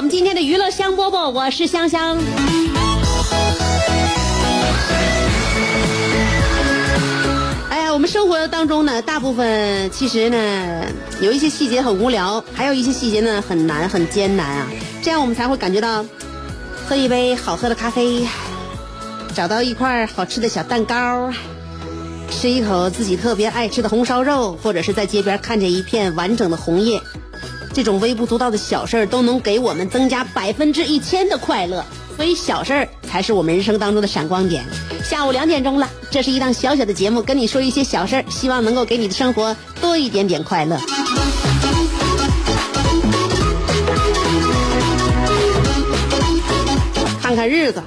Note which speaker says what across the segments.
Speaker 1: 我们今天的娱乐香饽饽，我是香香。哎呀，我们生活当中呢，大部分其实呢，有一些细节很无聊，还有一些细节呢很难、很艰难啊。这样我们才会感觉到，喝一杯好喝的咖啡，找到一块好吃的小蛋糕，吃一口自己特别爱吃的红烧肉，或者是在街边看见一片完整的红叶。这种微不足道的小事儿都能给我们增加百分之一千的快乐，所以小事儿才是我们人生当中的闪光点。下午两点钟了，这是一档小小的节目，跟你说一些小事儿，希望能够给你的生活多一点点快乐。看看日子，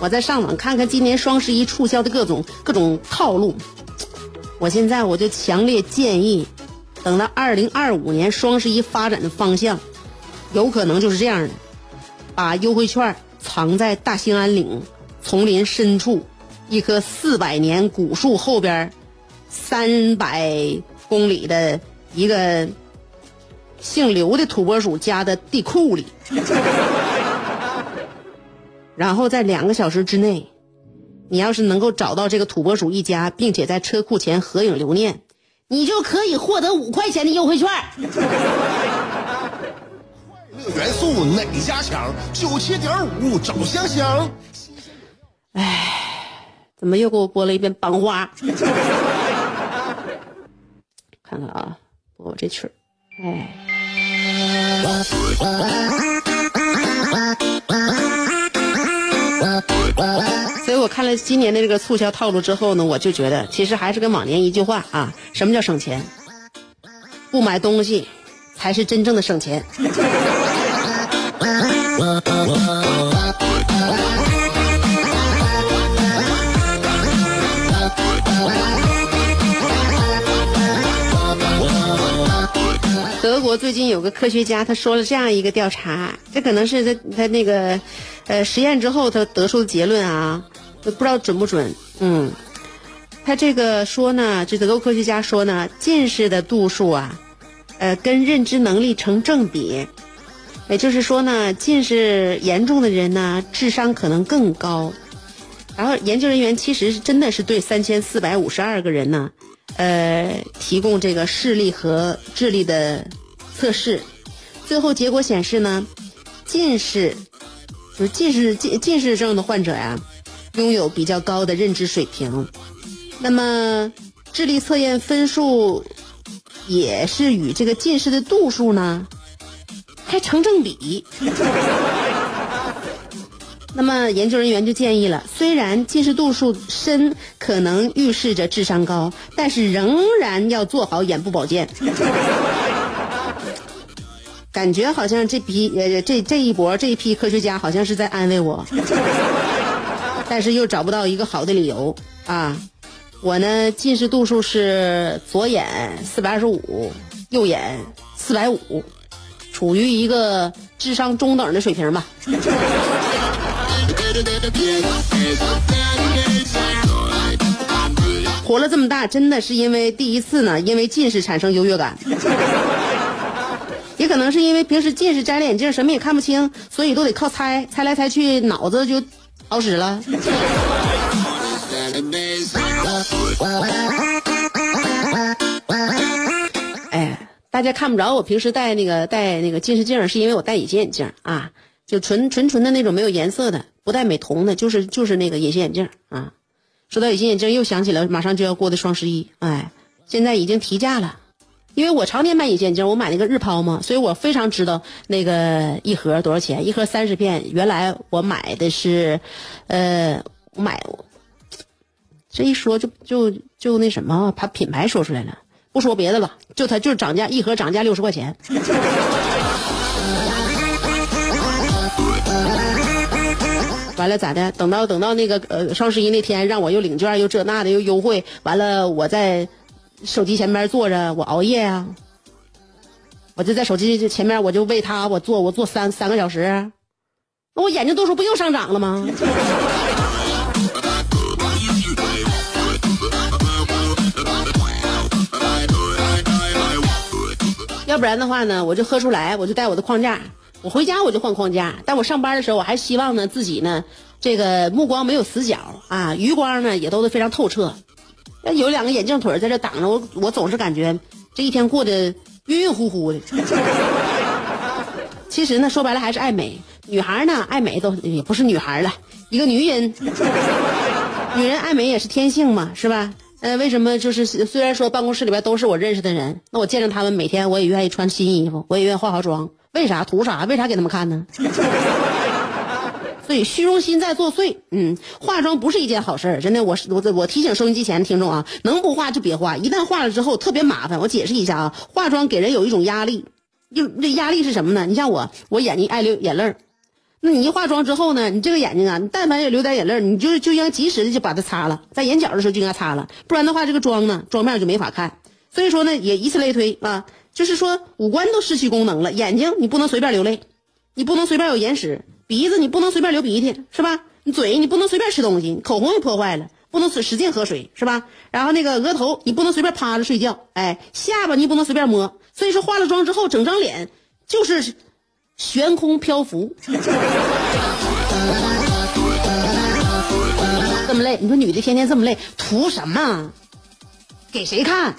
Speaker 1: 我再上网看看今年双十一促销的各种各种套路。我现在我就强烈建议。等到二零二五年双十一发展的方向，有可能就是这样的：把优惠券藏在大兴安岭丛林深处一棵四百年古树后边三百公里的一个姓刘的土拨鼠家的地库里，然后在两个小时之内，你要是能够找到这个土拨鼠一家，并且在车库前合影留念。你就可以获得五块钱的优惠券。快
Speaker 2: 乐元素哪家强？九七点五找香香。
Speaker 1: 哎，怎么又给我播了一遍《班花》？看看啊，播我这曲儿。哎。所以我看了今年的这个促销套路之后呢，我就觉得其实还是跟往年一句话啊，什么叫省钱？不买东西才是真正的省钱。德国最近有个科学家，他说了这样一个调查，这可能是他他那个，呃，实验之后他得出的结论啊，不知道准不准。嗯，他这个说呢，这德国科学家说呢，近视的度数啊，呃，跟认知能力成正比，也就是说呢，近视严重的人呢，智商可能更高。然后研究人员其实是真的是对三千四百五十二个人呢。呃，提供这个视力和智力的测试，最后结果显示呢，近视就是近视近近视症的患者呀，拥有比较高的认知水平，那么智力测验分数也是与这个近视的度数呢，还成正比。那么研究人员就建议了，虽然近视度数深可能预示着智商高，但是仍然要做好眼部保健。感觉好像这批呃这这一波这一批科学家好像是在安慰我，但是又找不到一个好的理由啊。我呢近视度数是左眼四百二十五，右眼四百五，处于一个智商中等的水平吧。活了这么大，真的是因为第一次呢，因为近视产生优越感，也可能是因为平时近视摘了眼镜，什么也看不清，所以都得靠猜，猜来猜去，脑子就好使了。哎，大家看不着我平时戴那个戴那个近视镜，是因为我戴隐形眼镜啊。就纯纯纯的那种没有颜色的，不戴美瞳的，就是就是那个隐形眼镜啊。说到隐形眼镜，又想起了马上就要过的双十一，哎，现在已经提价了。因为我常年买隐形眼镜，我买那个日抛嘛，所以我非常知道那个一盒多少钱。一盒三十片，原来我买的是，呃，买，这一说就就就那什么，把品牌说出来了，不说别的了，就它就是涨价，一盒涨价六十块钱。完了咋的？等到等到那个呃双十一那天，让我又领券又这那的又优惠，完了我再。手机前面坐着，我熬夜呀，我就在手机前面，我就为他，我坐，我坐三三个小时，那我眼睛度数不又上涨了吗？要不然的话呢，我就喝出来，我就带我的框架，我回家我就换框架，但我上班的时候，我还希望呢自己呢，这个目光没有死角啊，余光呢也都是非常透彻。那有两个眼镜腿在这挡着我，我总是感觉这一天过得晕晕乎乎的。其实呢，说白了还是爱美。女孩呢，爱美都也不是女孩了，一个女人，女人爱美也是天性嘛，是吧？呃，为什么就是虽然说办公室里边都是我认识的人，那我见着他们每天我也愿意穿新衣服，我也愿意化化妆，为啥？图啥？为啥给他们看呢？对，虚荣心在作祟。嗯，化妆不是一件好事儿，真的。我我我提醒收音机前的听众啊，能不化就别化。一旦化了之后特别麻烦。我解释一下啊，化妆给人有一种压力，就这压力是什么呢？你像我，我眼睛爱流眼泪儿，那你一化妆之后呢，你这个眼睛啊，你但凡有流点眼泪儿，你就就应该及时的就把它擦了，在眼角的时候就应该擦了，不然的话这个妆呢，妆面就没法看。所以说呢，也以此类推啊，就是说五官都失去功能了，眼睛你不能随便流泪，你不能随便有眼屎。鼻子你不能随便流鼻涕是吧？你嘴你不能随便吃东西，口红也破坏了，不能使使劲喝水是吧？然后那个额头你不能随便趴着睡觉，哎，下巴你不能随便摸。所以说化了妆之后，整张脸就是悬空漂浮，这么累。你说女的天天这么累，图什么？给谁看？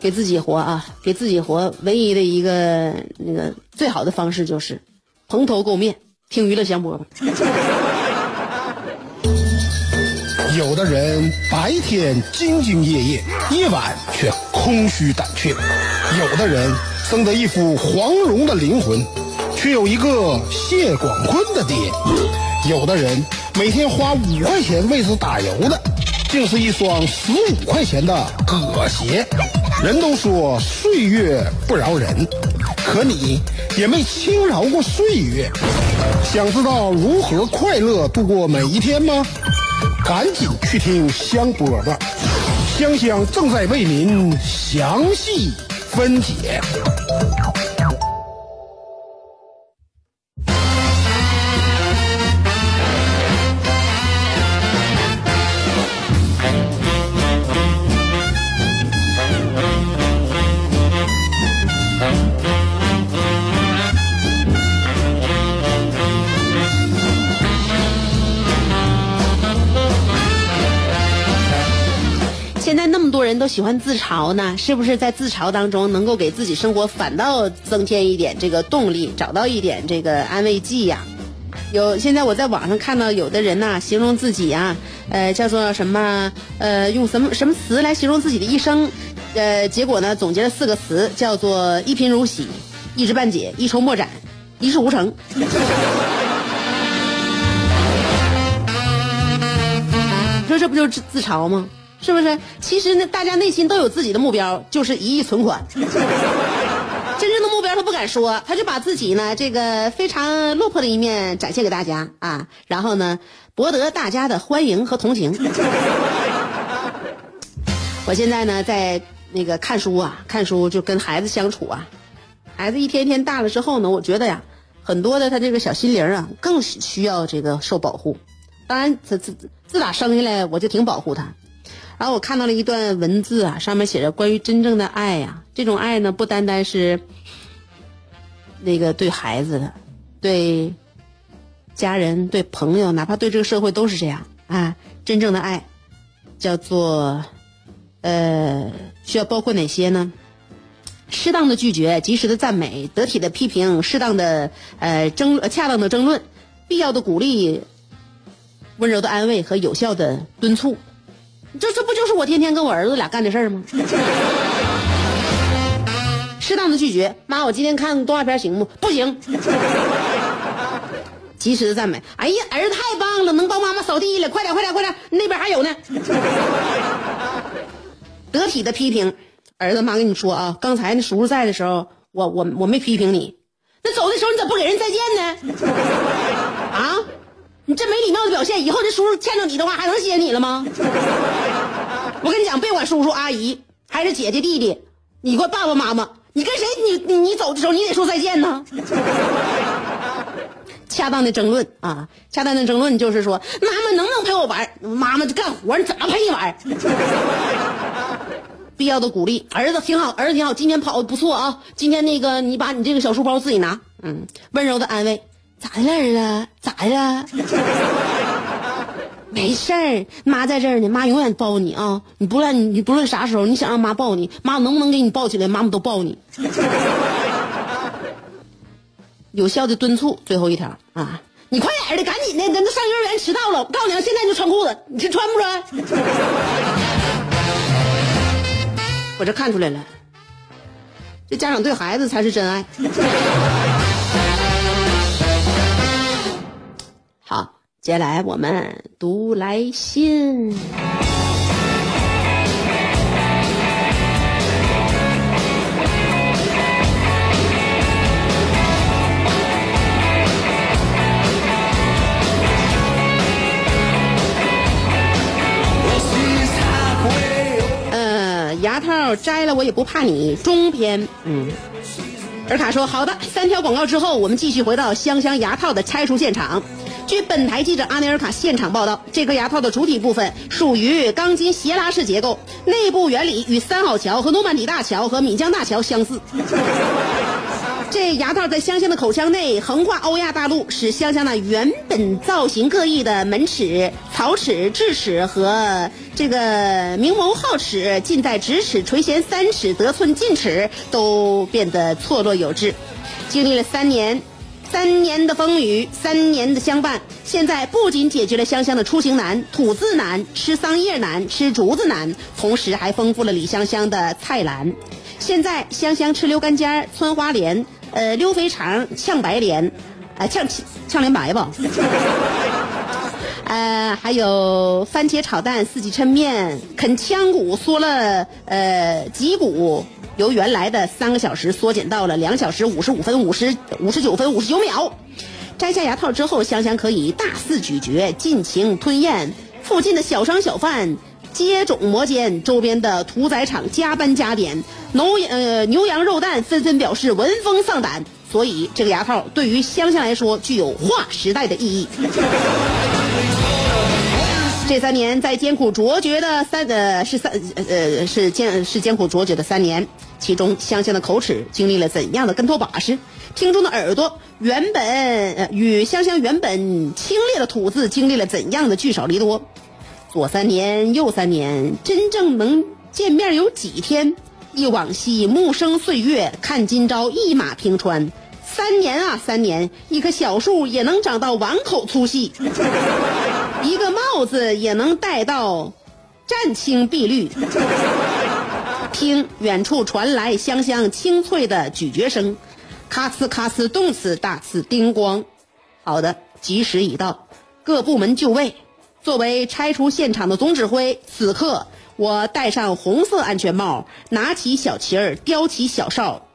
Speaker 1: 给自己活啊！给自己活，唯一的一个那个最好的方式就是。蓬头垢面，听娱乐香饽吧。
Speaker 3: 有的人白天兢兢业业，夜晚却空虚胆怯；有的人生得一副黄蓉的灵魂，却有一个谢广坤的爹；有的人每天花五块钱为之打油的，竟是一双十五块钱的葛鞋。人都说岁月不饶人。可你也没轻饶过岁月，想知道如何快乐度过每一天吗？赶紧去听香饽饽，香香正在为您详细分解。
Speaker 1: 现在那么多人都喜欢自嘲呢，是不是在自嘲当中能够给自己生活反倒增添一点这个动力，找到一点这个安慰剂呀？有现在我在网上看到有的人呐，形容自己啊，呃，叫做什么呃，用什么什么词来形容自己的一生？呃，结果呢，总结了四个词，叫做一贫如洗、一知半解、一筹莫展、一事无成。你说这不就是自自嘲吗？是不是？其实呢，大家内心都有自己的目标，就是一亿存款。真正的目标他不敢说，他就把自己呢这个非常落魄的一面展现给大家啊，然后呢博得大家的欢迎和同情。我现在呢在那个看书啊，看书就跟孩子相处啊，孩子一天天大了之后呢，我觉得呀，很多的他这个小心灵啊，更需要这个受保护。当然，自自自打生下来我就挺保护他。然后我看到了一段文字啊，上面写着关于真正的爱呀。这种爱呢，不单单是那个对孩子的，对家人、对朋友，哪怕对这个社会都是这样啊。真正的爱叫做呃，需要包括哪些呢？适当的拒绝，及时的赞美，得体的批评，适当的呃争恰当的争论，必要的鼓励，温柔的安慰和有效的敦促，这这不就是我天天跟我儿子俩干的事儿吗？适当的拒绝，妈，我今天看动画片行不？不行。及时的赞美，哎呀，儿子太棒了，能帮妈妈扫地了，快点快点快点，那边还有呢。得体的批评。儿子，妈跟你说啊，刚才那叔叔在的时候，我我我没批评你，那走的时候你咋不给人再见呢？啊，你这没礼貌的表现，以后这叔叔见着你的话还能接你了吗？我跟你讲，别管叔叔阿姨还是姐姐弟弟，你管爸爸妈妈，你跟谁你你你走的时候你得说再见呢？恰当的争论啊，恰当的争论就是说，妈妈能不能陪我玩？妈妈就干活，你怎么陪你玩？必要的鼓励，儿子挺好，儿子挺好，今天跑的不错啊！今天那个，你把你这个小书包自己拿，嗯，温柔的安慰，咋的了，儿子？咋的了？没事儿，妈在这儿呢，妈永远抱你啊！你不论你不论啥时候，你想让妈抱你，妈能不能给你抱起来？妈妈都抱你。有效的敦促，最后一条啊，你快点的，赶紧的，咱都上幼儿园迟到了。我告诉你，现在就穿裤子，你这穿不穿？我这看出来了，这家长对孩子才是真爱。接下来我们读来信。牙套摘了我也不怕你中篇，嗯，尔卡说好的，三条广告之后，我们继续回到香香牙套的拆除现场。据本台记者阿内尔卡现场报道，这颗牙套的主体部分属于钢筋斜拉式结构，内部原理与三好桥和诺曼底大桥和闽江大桥相似。这牙套在香香的口腔内横跨欧亚大陆，使香香那原本造型各异的门齿、槽齿、智齿和这个明眸皓齿、近在咫尺、垂涎三尺、得寸进尺都变得错落有致。经历了三年、三年的风雨、三年的相伴，现在不仅解决了香香的出行难、吐字难、吃桑叶难、吃竹子难，同时还丰富了李香香的菜篮。现在香香吃溜干尖、穿花莲。呃，溜肥肠、炝白莲，啊，炝炝莲白吧。呃，还有番茄炒蛋、四季抻面、啃腔骨缩了呃脊骨，由原来的三个小时缩减到了两小时五十五分五十五十九分五十九秒。摘下牙套之后，香香可以大肆咀嚼、尽情吞咽。附近的小商小贩。接踵摩肩，周边的屠宰场加班加点，牛呃牛羊肉蛋纷纷表示闻风丧胆，所以这个牙套对于香香来说具有划时代的意义。这三年在艰苦卓绝的三呃是三呃是艰是艰苦卓绝的三年，其中香香的口齿经历了怎样的跟头把式？听众的耳朵原本与香香原本清冽的吐字经历了怎样的聚少离多？左三年，右三年，真正能见面有几天？忆往昔，暮生岁月，看今朝，一马平川。三年啊，三年，一棵小树也能长到碗口粗细，一个帽子也能戴到湛青碧绿。听远处传来香香清脆的咀嚼声，咔呲咔呲，动次大次，叮咣。好的，吉时已到，各部门就位。作为拆除现场的总指挥，此刻我戴上红色安全帽，拿起小旗儿，叼起小哨，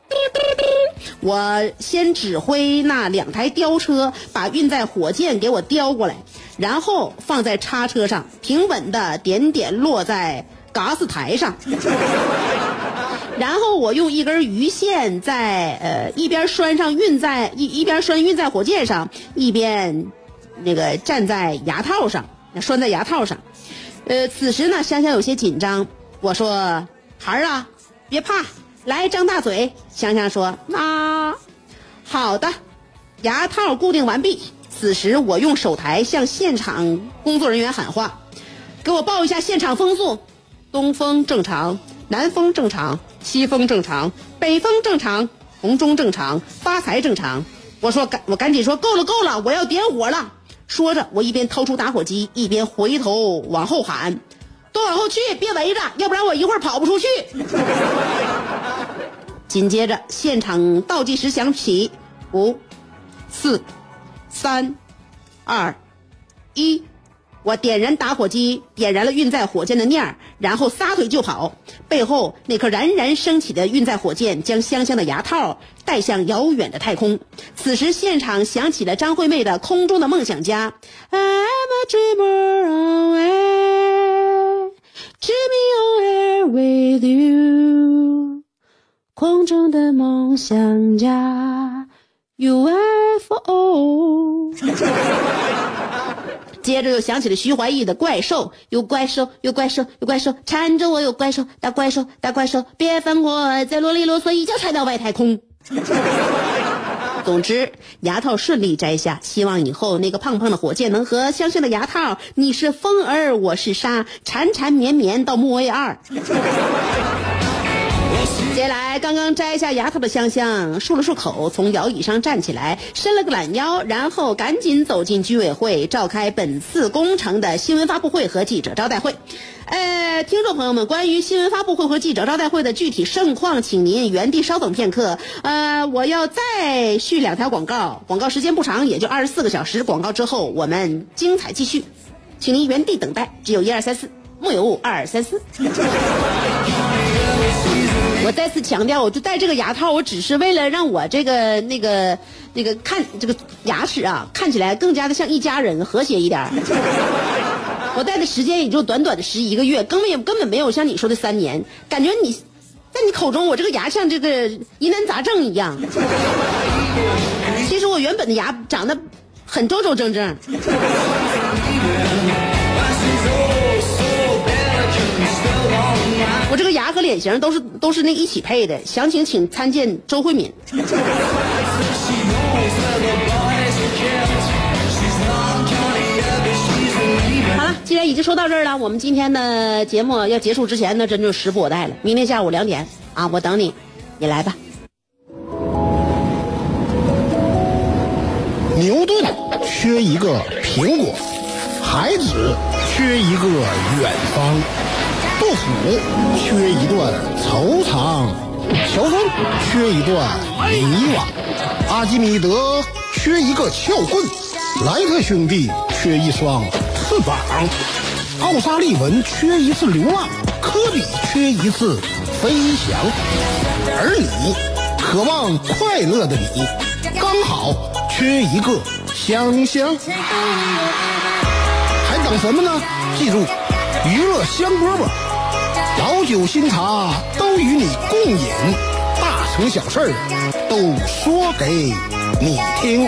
Speaker 1: 我先指挥那两台吊车把运载火箭给我叼过来，然后放在叉车上，平稳的点点落在嘎斯台上，然后我用一根鱼线在呃一边拴上运在一一边拴运在火箭上，一边那个站在牙套上。拴在牙套上，呃，此时呢，香香有些紧张。我说：“孩儿啊，别怕，来张大嘴。”香香说：“啊，好的。”牙套固定完毕。此时，我用手台向现场工作人员喊话：“给我报一下现场风速，东风正常，南风正常，西风正常，北风正常，红中正常，发财正常。我说赶我赶紧说够了够了，我要点火了。说着，我一边掏出打火机，一边回头往后喊：“都往后去，别围着，要不然我一会儿跑不出去。”紧接着，现场倒计时响起，五、四、三、二、一。我点燃打火机，点燃了运载火箭的念儿，然后撒腿就跑。背后那颗冉冉升起的运载火箭将香香的牙套带向遥远的太空。此时，现场响起了张惠妹的《空中的梦想家》。I am a dreamer away to be on air with you。空中的梦想家 youare for oh。接着又想起了徐怀钰的《怪兽》，有怪兽，有怪兽，有怪兽缠着我，有怪兽，大怪兽，大怪兽，别烦我，再啰里啰嗦一脚踹到外太空。总之，牙套顺利摘下，希望以后那个胖胖的火箭能和香香的牙套，你是风儿，我是沙，缠缠绵绵到木卫二。接下来，刚刚摘下牙套的香香漱了漱口，从摇椅上站起来，伸了个懒腰，然后赶紧走进居委会，召开本次工程的新闻发布会和记者招待会。呃，听众朋友们，关于新闻发布会和记者招待会的具体盛况，请您原地稍等片刻。呃，我要再续两条广告，广告时间不长，也就二十四个小时。广告之后，我们精彩继续，请您原地等待。只有一二三四，木有二三四。强调，我就戴这个牙套，我只是为了让我这个那个那个看这个牙齿啊，看起来更加的像一家人，和谐一点。我戴的时间也就短短的十一个月，根本也根本没有像你说的三年。感觉你在你口中，我这个牙像这个疑难杂症一样。其实我原本的牙长得很周周正正。和脸型都是都是那一起配的，详情请参见周慧敏。好了，既然已经说到这儿了，我们今天的节目要结束之前呢，真就时不我待了。明天下午两点啊，我等你，你来吧。
Speaker 3: 牛顿缺一个苹果，孩子缺一个远方。杜甫缺一段惆怅，乔峰缺一段迷惘，阿基米德缺一个撬棍，莱特兄弟缺一双翅膀，奥沙利文缺一次流浪，科比缺一次飞翔，而你，渴望快乐的你，刚好缺一个香香，还等什么呢？记住，娱乐香饽饽。老酒新茶都与你共饮，大成小事儿都说给你听。